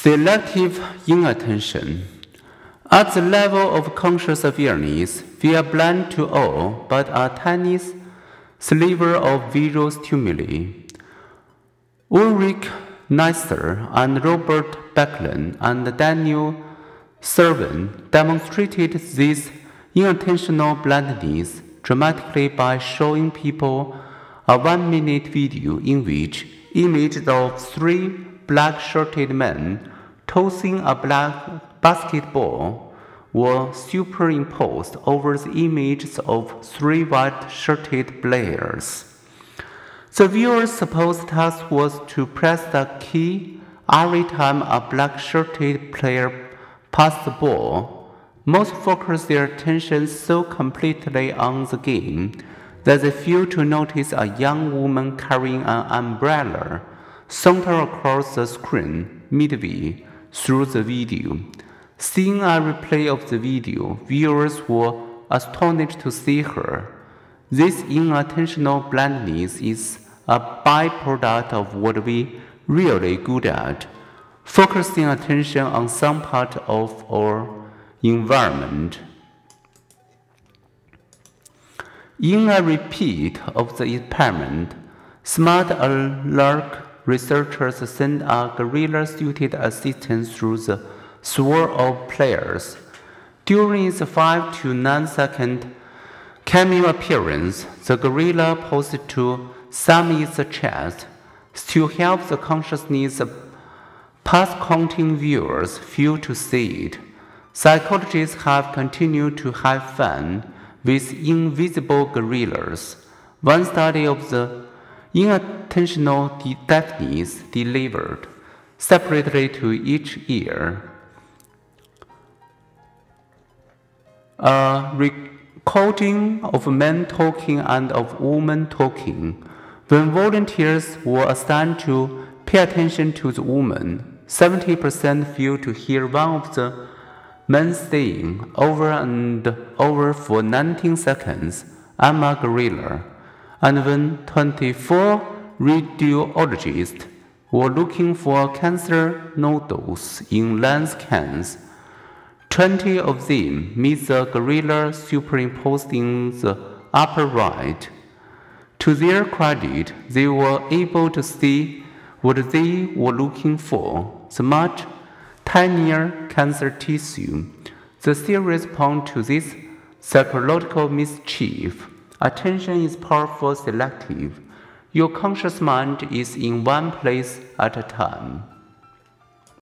Selective inattention. At the level of conscious awareness, we are blind to all but a tiny sliver of visual stimuli. Ulric Neisser and Robert Becklen and Daniel Cervone demonstrated this inattentional blindness dramatically by showing people a one minute video in which images of three black shirted men tossing a black basketball were superimposed over the images of three white shirted players. The viewer's supposed task was to press the key every time a black shirted player passed the ball. Most focus their attention so completely on the game that they fail to notice a young woman carrying an umbrella saunter across the screen midway through the video. Seeing a replay of the video, viewers were astonished to see her. This inattentional blindness is a byproduct of what we really good at, focusing attention on some part of our environment. In a repeat of the experiment, smart alert researchers sent a gorilla-suited assistant through the swirl of players. During its 5 to 9 second cameo appearance, the gorilla paused to sum its chest to help the consciousness past counting viewers feel to see it. Psychologists have continued to have fun with invisible gorillas. One study of the inattentional deafness delivered separately to each ear. A recording of men talking and of women talking. When volunteers were assigned to pay attention to the woman, 70% failed to hear one of the men saying over and over for 19 seconds, I'm a gorilla and when 24 radiologists were looking for cancer nodules in lung scans, 20 of them missed the gorilla superimposed in the upper right. To their credit, they were able to see what they were looking for the much tinier cancer tissue. The theories point to this psychological mischief Attention is powerful selective. Your conscious mind is in one place at a time.